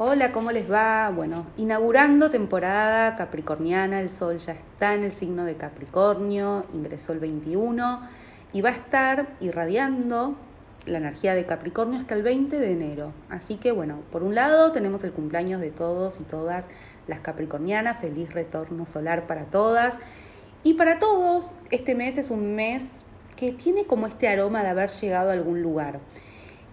Hola, ¿cómo les va? Bueno, inaugurando temporada capricorniana, el sol ya está en el signo de Capricornio, ingresó el 21 y va a estar irradiando la energía de Capricornio hasta el 20 de enero. Así que bueno, por un lado tenemos el cumpleaños de todos y todas las capricornianas, feliz retorno solar para todas. Y para todos, este mes es un mes que tiene como este aroma de haber llegado a algún lugar.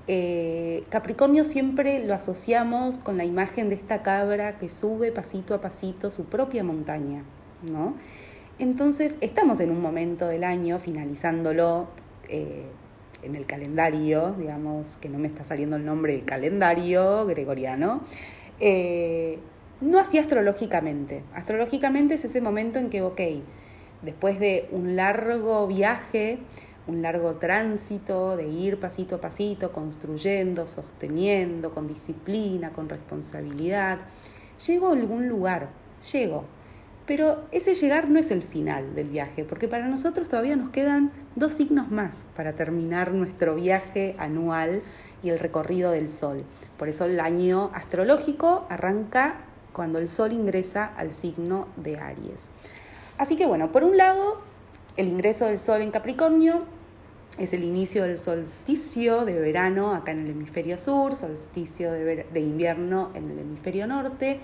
Eh, Capricornio siempre lo asociamos con la imagen de esta cabra que sube pasito a pasito su propia montaña, ¿no? Entonces estamos en un momento del año, finalizándolo eh, en el calendario, digamos que no me está saliendo el nombre del calendario gregoriano, eh, no así astrológicamente. Astrológicamente es ese momento en que, ok, después de un largo viaje, un largo tránsito de ir pasito a pasito, construyendo, sosteniendo, con disciplina, con responsabilidad. Llego a algún lugar, llego. Pero ese llegar no es el final del viaje, porque para nosotros todavía nos quedan dos signos más para terminar nuestro viaje anual y el recorrido del Sol. Por eso el año astrológico arranca cuando el Sol ingresa al signo de Aries. Así que bueno, por un lado, el ingreso del Sol en Capricornio es el inicio del solsticio de verano acá en el hemisferio sur, solsticio de, invierno en el hemisferio norte.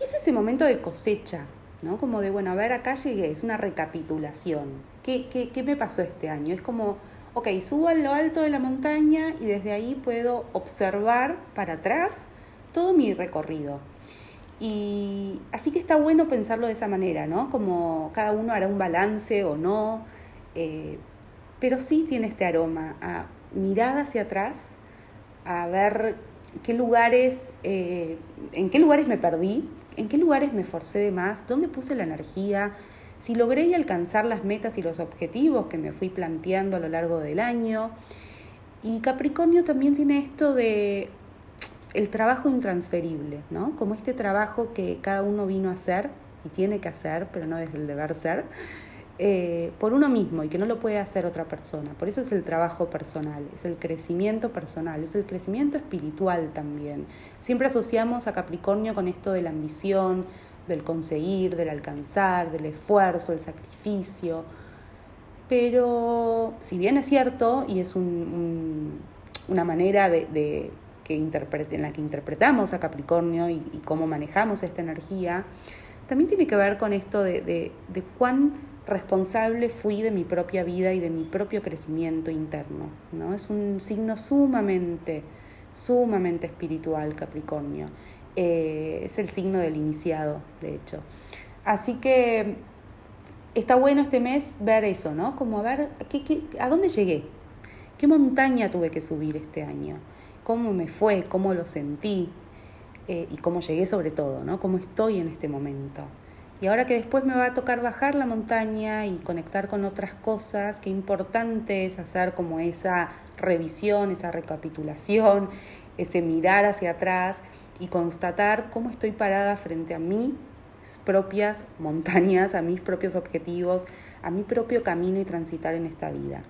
Y es ese momento de cosecha, ¿no? Como de, bueno, a ver, acá llegué, es una recapitulación. ¿Qué, qué, qué me pasó este año? Es como, ok, subo a lo alto de la montaña y desde ahí puedo observar para atrás todo mi recorrido. Y así que está bueno pensarlo de esa manera, ¿no? Como cada uno hará un balance o no. Eh, pero sí tiene este aroma a mirar hacia atrás, a ver qué lugares, eh, en qué lugares me perdí, en qué lugares me forcé de más, dónde puse la energía, si logré alcanzar las metas y los objetivos que me fui planteando a lo largo del año. Y Capricornio también tiene esto de el trabajo intransferible, ¿no? Como este trabajo que cada uno vino a hacer y tiene que hacer, pero no desde el deber ser. Eh, por uno mismo y que no lo puede hacer otra persona. Por eso es el trabajo personal, es el crecimiento personal, es el crecimiento espiritual también. Siempre asociamos a Capricornio con esto de la ambición, del conseguir, del alcanzar, del esfuerzo, el sacrificio. Pero si bien es cierto y es una manera de, que interprete, en la que interpretamos a Capricornio y, cómo manejamos esta energía, también tiene que ver con esto de, de cuán responsable fui de mi propia vida y de mi propio crecimiento interno. ¿no? Es un signo sumamente, sumamente espiritual, Capricornio. Eh, es el signo del iniciado, de hecho. Así que está bueno este mes ver eso, ¿no? Como a ver, a dónde llegué? ¿Qué montaña tuve que subir este año? ¿Cómo me fue? ¿Cómo lo sentí? Eh, y cómo llegué sobre todo, ¿no? ¿Cómo estoy en este momento? Y ahora que después me va a tocar bajar la montaña y conectar con otras cosas, qué importante es hacer como esa revisión, esa recapitulación, ese mirar hacia atrás y constatar cómo estoy parada frente a mis propias montañas, a mis propios objetivos, a mi propio camino y transitar en esta vida.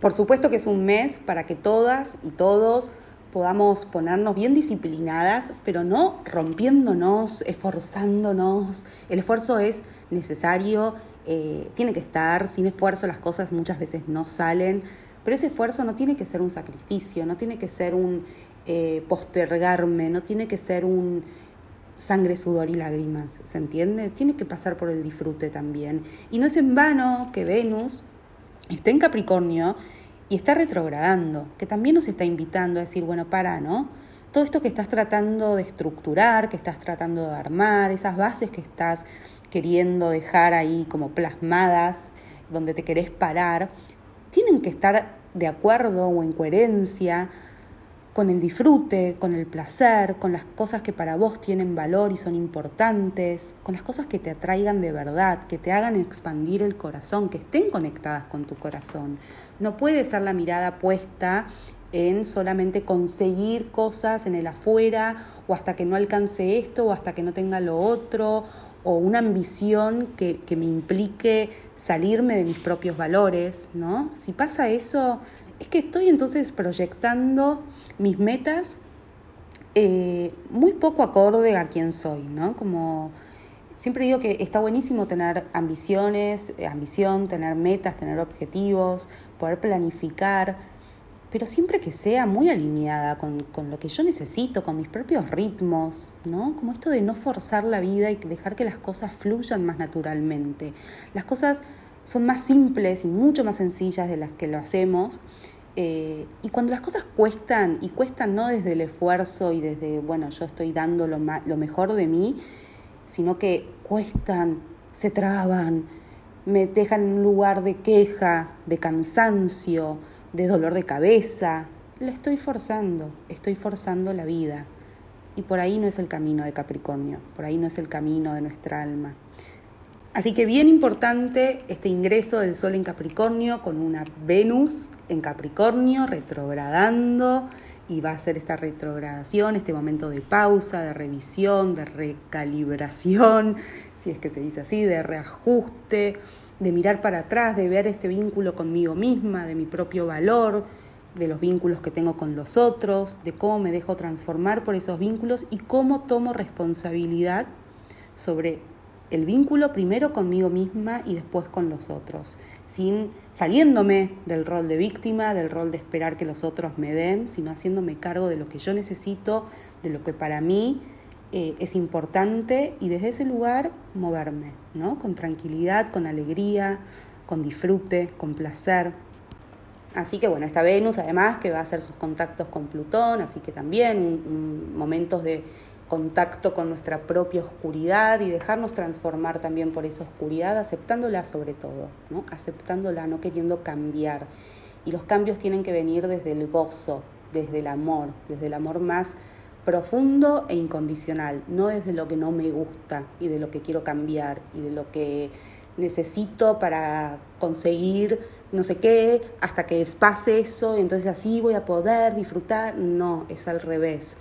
Por supuesto que es un mes para que todas y todos podamos ponernos bien disciplinadas, pero no rompiéndonos, esforzándonos. El esfuerzo es necesario, eh, tiene que estar, sin esfuerzo las cosas muchas veces no salen, pero ese esfuerzo no tiene que ser un sacrificio, no tiene que ser un eh, postergarme, no tiene que ser un sangre, sudor y lágrimas, ¿se entiende? Tiene que pasar por el disfrute también. Y no es en vano que Venus esté en Capricornio y está retrogradando, que también nos está invitando a decir, bueno, para, ¿no? Todo esto que estás tratando de estructurar, que estás tratando de armar, esas bases que estás queriendo dejar ahí como plasmadas, donde te querés parar, tienen que estar de acuerdo o en coherencia con el disfrute, con el placer, con las cosas que para vos tienen valor y son importantes, con las cosas que te atraigan de verdad, que te hagan expandir el corazón, que estén conectadas con tu corazón. No puede ser la mirada puesta en solamente conseguir cosas en el afuera o hasta que no alcance esto o hasta que no tenga lo otro o una ambición que, que me implique salirme de mis propios valores, ¿no? Si pasa eso, es que estoy entonces proyectando mis metas eh, muy poco acorde a quién soy, ¿no? Como siempre digo que está buenísimo tener ambiciones, eh, ambición, tener metas, tener objetivos, poder planificar, pero siempre que sea muy alineada con, con, lo que yo necesito, con mis propios ritmos, ¿no? Como esto de no forzar la vida y dejar que las cosas fluyan más naturalmente. Las cosas son más simples y mucho más sencillas de las que lo hacemos. Eh, y cuando las cosas cuestan, y cuestan no desde el esfuerzo y desde, bueno, yo estoy dando lo, lo mejor de mí, sino que cuestan, se traban, me dejan en un lugar de queja, de cansancio, de dolor de cabeza. La estoy forzando, estoy forzando la vida. Y por ahí no es el camino de Capricornio, por ahí no es el camino de nuestra alma. Así que bien importante este ingreso del Sol en Capricornio con una Venus en Capricornio retrogradando y va a ser esta retrogradación, este momento de pausa, de revisión, de recalibración, si es que se dice así, de reajuste, de mirar para atrás, de ver este vínculo conmigo misma, de mi propio valor, de los vínculos que tengo con los otros, de cómo me dejo transformar por esos vínculos y cómo tomo responsabilidad sobre el vínculo primero conmigo misma y después con los otros, sin saliéndome del rol de víctima, del rol de esperar que los otros me den, sino haciéndome cargo de lo que yo necesito, de lo que para mí eh, es importante y desde ese lugar moverme, ¿no? Con tranquilidad, con alegría, con disfrute, con placer. Así que bueno, esta Venus además que va a hacer sus contactos con Plutón, así que también momentos de contacto con nuestra propia oscuridad y dejarnos transformar también por esa oscuridad, aceptándola sobre todo, ¿no? aceptándola, no queriendo cambiar. Y los cambios tienen que venir desde el gozo, desde el amor, desde el amor más profundo e incondicional, no es de lo que no me gusta y de lo que quiero cambiar y de lo que necesito para conseguir no sé qué, hasta que pase eso, y entonces así voy a poder disfrutar. No, es al revés.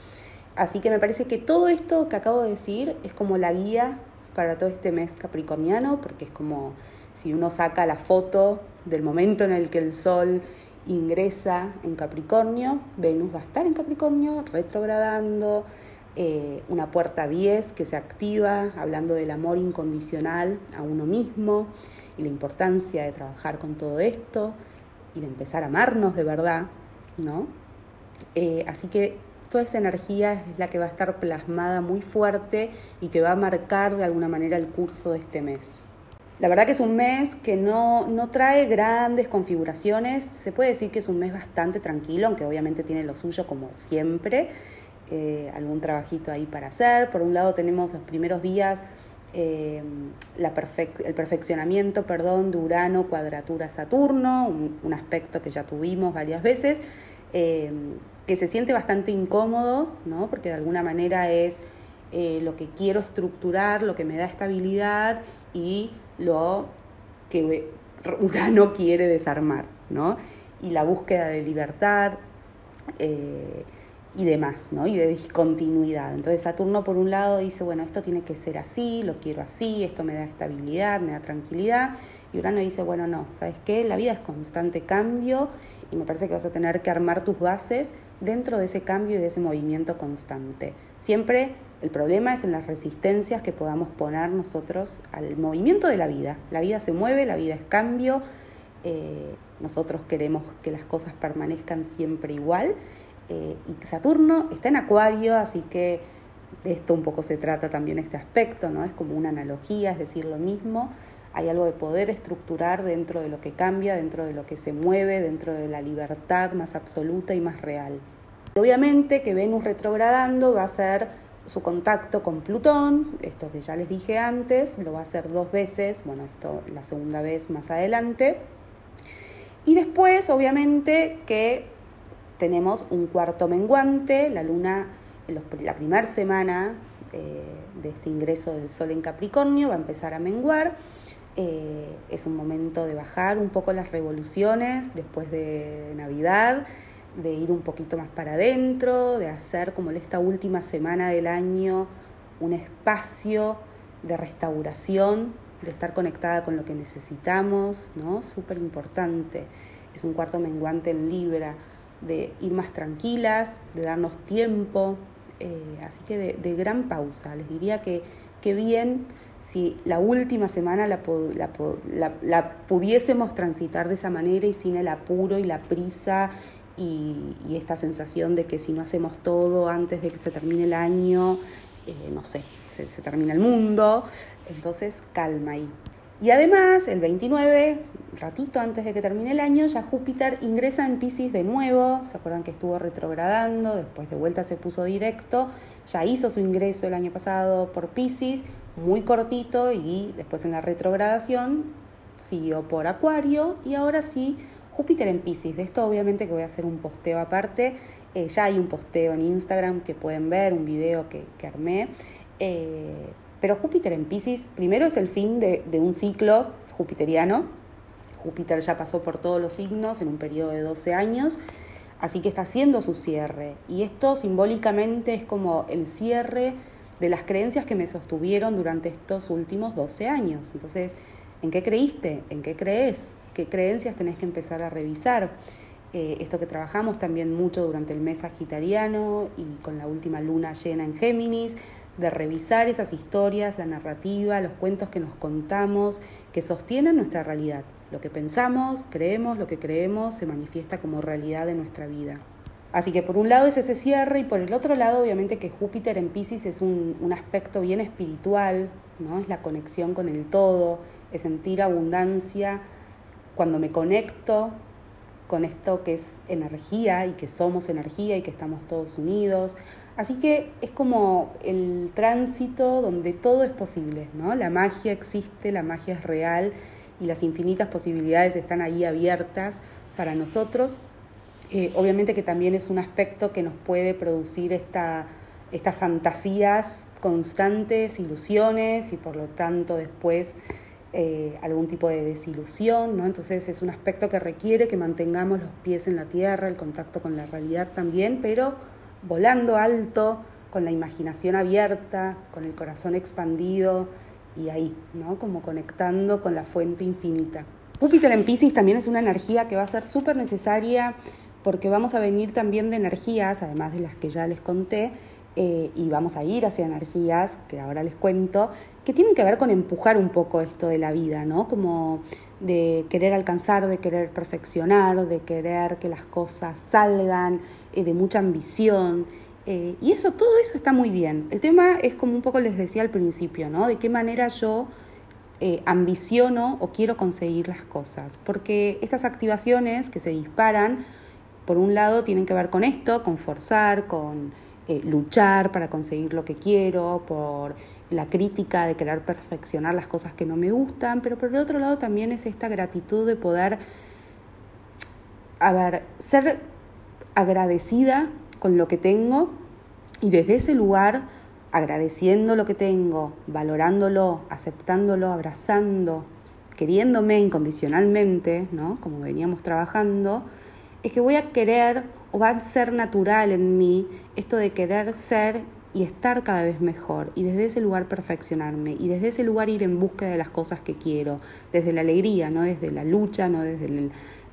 Así que me parece que todo esto que acabo de decir es como la guía para todo este mes capricorniano, porque es como si uno saca la foto del momento en el que el Sol ingresa en Capricornio, Venus va a estar en Capricornio, retrogradando, eh, una puerta 10 que se activa, hablando del amor incondicional a uno mismo y la importancia de trabajar con todo esto y de empezar a amarnos de verdad, ¿no? Eh, así que toda esa energía es la que va a estar plasmada muy fuerte y que va a marcar de alguna manera el curso de este mes. La verdad que es un mes que no, trae grandes configuraciones, se puede decir que es un mes bastante tranquilo, aunque obviamente tiene lo suyo como siempre, eh, algún trabajito ahí para hacer. Por un lado tenemos los primeros días eh, el perfeccionamiento perdón, de Urano, cuadratura Saturno, un, aspecto que ya tuvimos varias veces, eh, que se siente bastante incómodo, ¿no? porque de alguna manera es lo que quiero estructurar, lo que me da estabilidad y lo que Urano quiere desarmar, ¿no? Y la búsqueda de libertad eh, y demás, ¿no? Y de discontinuidad. Entonces Saturno por un lado dice, bueno, esto tiene que ser así, lo quiero así, esto me da estabilidad, me da tranquilidad. Y Urano dice, bueno, no, ¿sabes qué? La vida es constante cambio y me parece que vas a tener que armar tus bases dentro de ese cambio y de ese movimiento constante. Siempre el problema es en las resistencias que podamos poner nosotros al movimiento de la vida. La vida se mueve, la vida es cambio, eh, nosotros queremos que las cosas permanezcan siempre igual. Eh, y Saturno está en Acuario, así que de esto un poco se trata también este aspecto, ¿no? Es como una analogía, es decir, lo mismo. Hay algo de poder estructurar dentro de lo que cambia, dentro de lo que se mueve, dentro de la libertad más absoluta y más real. Obviamente que Venus retrogradando va a ser su contacto con Plutón, esto que ya les dije antes, lo va a hacer dos veces, bueno, esto la segunda vez más adelante. Y después, obviamente, que tenemos un cuarto menguante, la luna, la primera semana eh, de este ingreso del Sol en Capricornio va a empezar a menguar. Eh, es un momento de bajar un poco las revoluciones después de Navidad de ir un poquito más para adentro, de hacer como esta última semana del año un espacio de restauración, de estar conectada con lo que necesitamos, ¿no? Súper importante. Es un cuarto menguante en Libra, de ir más tranquilas, de darnos tiempo, Eh, así que de, gran pausa. Les diría que, que bien si la última semana la, la, pudiésemos transitar de esa manera y sin el apuro y la prisa y, esta sensación de que si no hacemos todo antes de que se termine el año, eh, no sé, se, se termina el mundo. Entonces, calma ahí. Y además, el 29, ratito antes de que termine el año, ya Júpiter ingresa en Pisces de nuevo. ¿Se acuerdan que estuvo retrogradando? Después de vuelta se puso directo. Ya hizo su ingreso el año pasado por Pisces, muy cortito, y después en la retrogradación siguió por Acuario. Y ahora sí, Júpiter en Pisces. De esto obviamente que voy a hacer un posteo aparte. Eh, ya hay un posteo en Instagram que pueden ver, un video que, armé. Eh, pero Júpiter en Pisces, primero es el fin de, un ciclo jupiteriano. Júpiter ya pasó por todos los signos en un periodo de 12 años, así que está haciendo su cierre. Y esto simbólicamente es como el cierre de las creencias que me sostuvieron durante estos últimos 12 años. Entonces, ¿en qué creíste? ¿En qué crees? ¿Qué creencias tenés que empezar a revisar? Eh, esto que trabajamos también mucho durante el mes sagitariano y con la última luna llena en Géminis, de revisar esas historias, la narrativa, los cuentos que nos contamos, que sostienen nuestra realidad. Lo que pensamos, creemos, lo que creemos se manifiesta como realidad de nuestra vida. Así que por un lado es ese cierre y por el otro lado obviamente que Júpiter en Pisces es un, un aspecto bien espiritual, ¿no? es la conexión con el todo, es sentir abundancia cuando me conecto con esto que es energía y que somos energía y que estamos todos unidos. Así que es como el tránsito donde todo es posible, ¿no? La magia existe, la magia es real y las infinitas posibilidades están ahí abiertas para nosotros. Eh, obviamente que también es un aspecto que nos puede producir esta, estas fantasías constantes, ilusiones y por lo tanto después eh, algún tipo de desilusión, ¿no? Entonces es un aspecto que requiere que mantengamos los pies en la tierra, el contacto con la realidad también, pero volando alto, con la imaginación abierta, con el corazón expandido y ahí, ¿no? Como conectando con la fuente infinita. Júpiter en Pisces también es una energía que va a ser súper necesaria porque vamos a venir también de energías, además de las que ya les conté, eh, y vamos a ir hacia energías, que ahora les cuento, que tienen que ver con empujar un poco esto de la vida, ¿no? Como de querer alcanzar, de querer perfeccionar, de querer que las cosas salgan, eh, de mucha ambición. Eh, y eso, todo eso está muy bien. El tema es como un poco les decía al principio, ¿no? De qué manera yo ambiciono o quiero conseguir las cosas. Porque estas activaciones que se disparan, por un lado, tienen que ver con esto, con forzar, con eh, luchar para conseguir lo que quiero, por la crítica de querer perfeccionar las cosas que no me gustan, pero por el otro lado también es esta gratitud de poder, ser agradecida con lo que tengo y desde ese lugar, agradeciendo lo que tengo, valorándolo, aceptándolo, abrazando, queriéndome incondicionalmente, ¿no? Como veníamos trabajando, es que voy a querer o va a ser natural en mí esto de querer ser y estar cada vez mejor y desde ese lugar perfeccionarme y desde ese lugar ir en búsqueda de las cosas que quiero, desde la alegría, no desde la lucha, no desde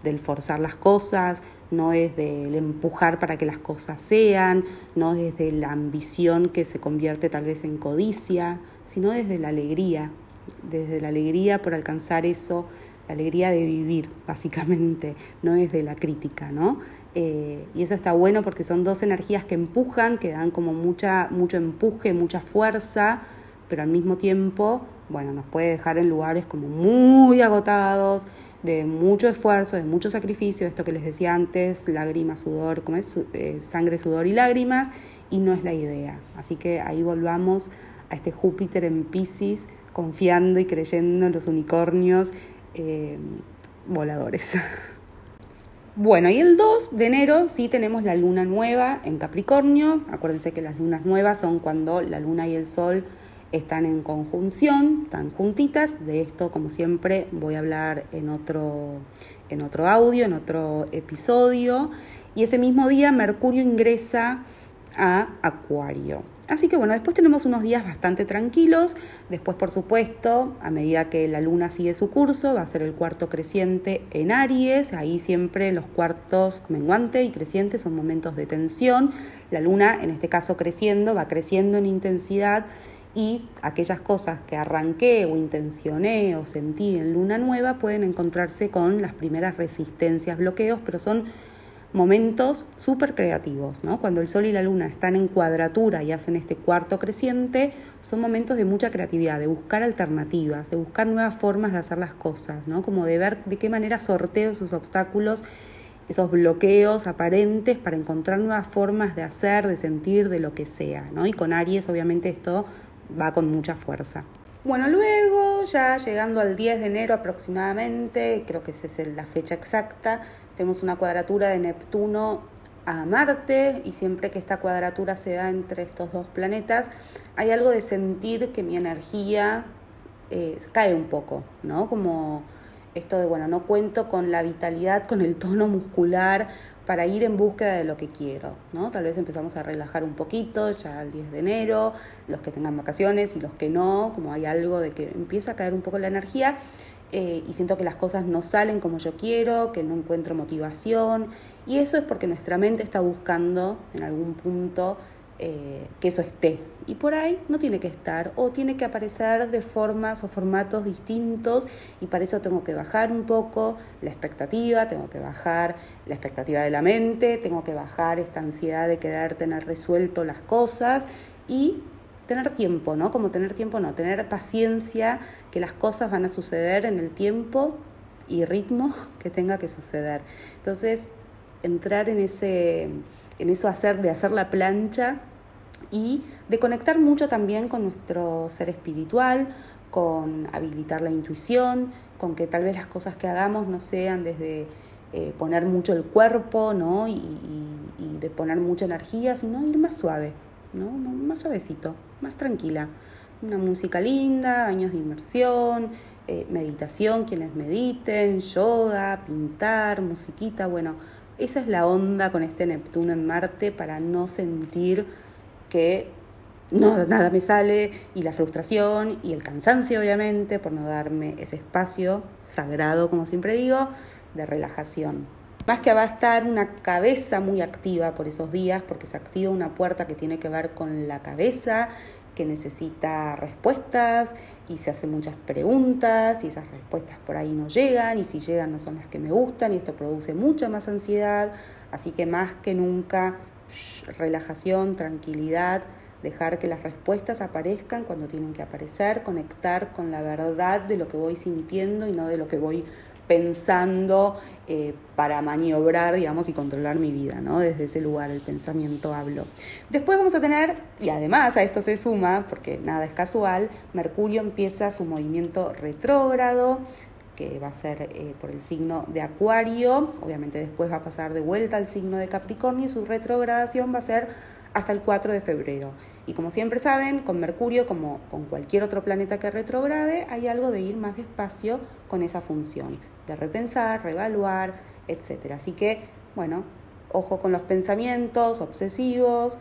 el forzar las cosas, no desde el empujar para que las cosas sean, no desde la ambición que se convierte tal vez en codicia, sino desde la alegría, desde la alegría por alcanzar eso la alegría de vivir, básicamente, no es de la crítica, ¿no? Eh, y eso está bueno porque son dos energías que empujan, que dan como mucha, mucho empuje, mucha fuerza, pero al mismo tiempo, bueno, nos puede dejar en lugares como muy agotados, de mucho esfuerzo, de mucho sacrificio, esto que les decía antes, lágrimas, sudor, como es eh, sangre, sudor y lágrimas, y no es la idea. Así que ahí volvamos a este Júpiter en Pisces, confiando y creyendo en los unicornios eh, voladores. Bueno, y el 2 de enero sí tenemos la luna nueva en Capricornio. Acuérdense que las lunas nuevas son cuando la luna y el sol están en conjunción, están juntitas. De esto, como siempre, voy a hablar en otro, en otro audio, en otro episodio. Y ese mismo día Mercurio ingresa a Acuario. Así que bueno, después tenemos unos días bastante tranquilos. Después, por supuesto, a medida que la luna sigue su curso, va a ser el cuarto creciente en Aries. Ahí siempre los cuartos menguante y creciente son momentos de tensión. La luna, en este caso creciendo, va creciendo en intensidad y aquellas cosas que arranqué o intencioné o sentí en luna nueva pueden encontrarse con las primeras resistencias, bloqueos, pero son momentos súper creativos, ¿no? Cuando el Sol y la Luna están en cuadratura y hacen este cuarto creciente, son momentos de mucha creatividad, de buscar alternativas, de buscar nuevas formas de hacer las cosas, ¿no? Como de ver de qué manera sorteo esos obstáculos, esos bloqueos aparentes para encontrar nuevas formas de hacer, de sentir, de lo que sea, ¿no? Y con Aries obviamente esto va con mucha fuerza. Bueno, luego, ya llegando al 10 de enero aproximadamente, creo que esa es la fecha exacta, tenemos una cuadratura de Neptuno a Marte y siempre que esta cuadratura se da entre estos dos planetas, hay algo de sentir que mi energía eh, cae un poco, ¿no? Como esto de, bueno, no cuento con la vitalidad, con el tono muscular para ir en búsqueda de lo que quiero, ¿no? Tal vez empezamos a relajar un poquito ya el 10 de enero, los que tengan vacaciones y los que no, como hay algo de que empieza a caer un poco la energía eh, y siento que las cosas no salen como yo quiero, que no encuentro motivación. Y eso es porque nuestra mente está buscando en algún punto eh, que eso esté. Y por ahí no tiene que estar o tiene que aparecer de formas o formatos distintos y para eso tengo que bajar un poco la expectativa, tengo que bajar la expectativa de la mente, tengo que bajar esta ansiedad de querer tener resuelto las cosas y tener tiempo, ¿no? Como tener tiempo, no, tener paciencia, que las cosas van a suceder en el tiempo y ritmo que tenga que suceder. Entonces, entrar en ese, en eso hacer, de hacer la plancha y de conectar mucho también con nuestro ser espiritual, con habilitar la intuición, con que tal vez las cosas que hagamos no sean desde eh, poner mucho el cuerpo, ¿no? Y, y de poner mucha energía, sino ir más suave, ¿no? Más suavecito más tranquila. Una música linda, años de inmersión, eh, meditación, quienes mediten, yoga, pintar, musiquita, bueno, esa es la onda con este Neptuno en Marte para no sentir que no, nada me sale y la frustración y el cansancio obviamente por no darme ese espacio sagrado, como siempre digo, de relajación. Más que va a estar una cabeza muy activa por esos días, porque se activa una puerta que tiene que ver con la cabeza, que necesita respuestas y se hacen muchas preguntas y esas respuestas por ahí no llegan y si llegan no son las que me gustan y esto produce mucha más ansiedad. Así que más que nunca, relajación, tranquilidad, dejar que las respuestas aparezcan cuando tienen que aparecer, conectar con la verdad de lo que voy sintiendo y no de lo que voy pensando eh, para maniobrar, digamos, y controlar mi vida, ¿no? Desde ese lugar, el pensamiento hablo. Después vamos a tener, y además a esto se suma, porque nada es casual, Mercurio empieza su movimiento retrógrado, que va a ser eh, por el signo de Acuario, obviamente después va a pasar de vuelta al signo de Capricornio y su retrogradación va a ser hasta el 4 de febrero. Y como siempre saben, con Mercurio, como con cualquier otro planeta que retrograde, hay algo de ir más despacio con esa función, de repensar, reevaluar, etc. Así que, bueno, ojo con los pensamientos obsesivos,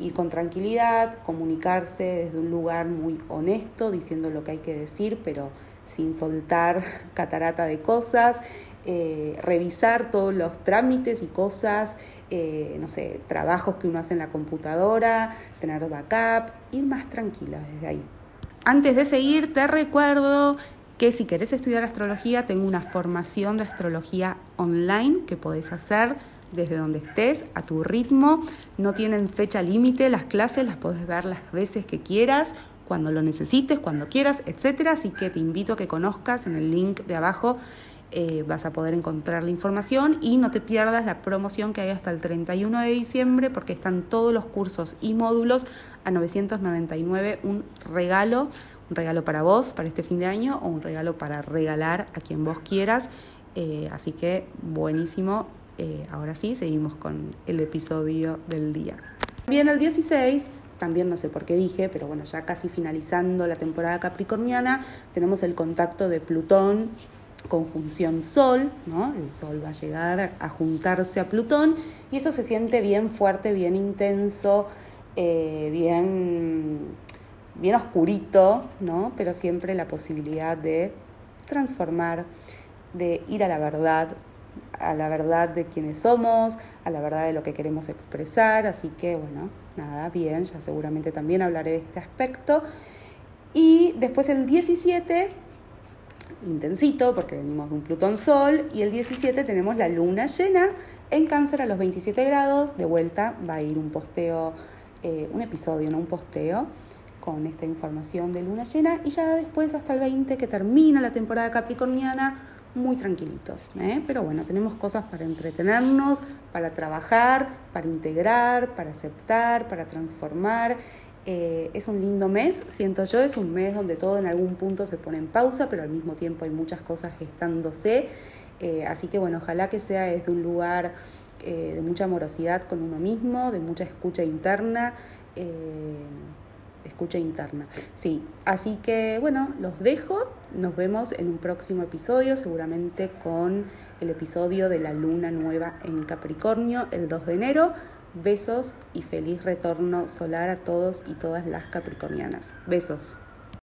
y con tranquilidad, comunicarse desde un lugar muy honesto, diciendo lo que hay que decir, pero sin soltar catarata de cosas, eh, revisar todos los trámites y cosas, eh, no sé, trabajos que uno hace en la computadora, tener backup, ir más tranquila desde ahí. Antes de seguir, te recuerdo que si querés estudiar astrología, tengo una formación de astrología online que podés hacer desde donde estés, a tu ritmo. No tienen fecha límite, las clases las podés ver las veces que quieras, cuando lo necesites, cuando quieras, etc. Así que te invito a que conozcas en el link de abajo eh, vas a poder encontrar la información y no te pierdas la promoción que hay hasta el 31 de diciembre porque están todos los cursos y módulos a 999, un regalo, un regalo para vos, para este fin de año o un regalo para regalar a quien vos quieras. Eh, así que buenísimo. Eh, ahora sí, seguimos con el episodio del día. Bien, el 16 también no sé por qué dije, pero bueno, ya casi finalizando la temporada capricorniana, tenemos el contacto de Plutón conjunción Sol, ¿no? El Sol va a llegar a juntarse a Plutón y eso se siente bien fuerte, bien intenso, eh, bien, bien oscurito, ¿no? Pero siempre la posibilidad de transformar, de ir a la verdad, a la verdad de quienes somos, a la verdad de lo que queremos expresar, así que bueno, nada, bien, ya seguramente también hablaré de este aspecto. Y después el 17 intensito, porque venimos de un Plutón Sol, y el 17 tenemos la luna llena en cáncer a los 27 grados, de vuelta va a ir un posteo, eh, un episodio, no un posteo, con esta información de luna llena, y ya después hasta el 20 que termina la temporada capricorniana, muy tranquilitos. ¿eh? Pero bueno, tenemos cosas para entretenernos, para trabajar, para integrar, para aceptar, para transformar. Eh, es un lindo mes, siento yo, es un mes donde todo en algún punto se pone en pausa, pero al mismo tiempo hay muchas cosas gestándose. Eh, así que bueno, ojalá que sea desde un lugar eh, de mucha amorosidad con uno mismo, de mucha escucha interna. escucha interna. Sí, así que bueno, los dejo. Nos vemos en un próximo episodio, seguramente con el episodio de la luna nueva en Capricornio el 2 de enero. Besos y feliz retorno solar a todos y todas las capricornianas. Besos.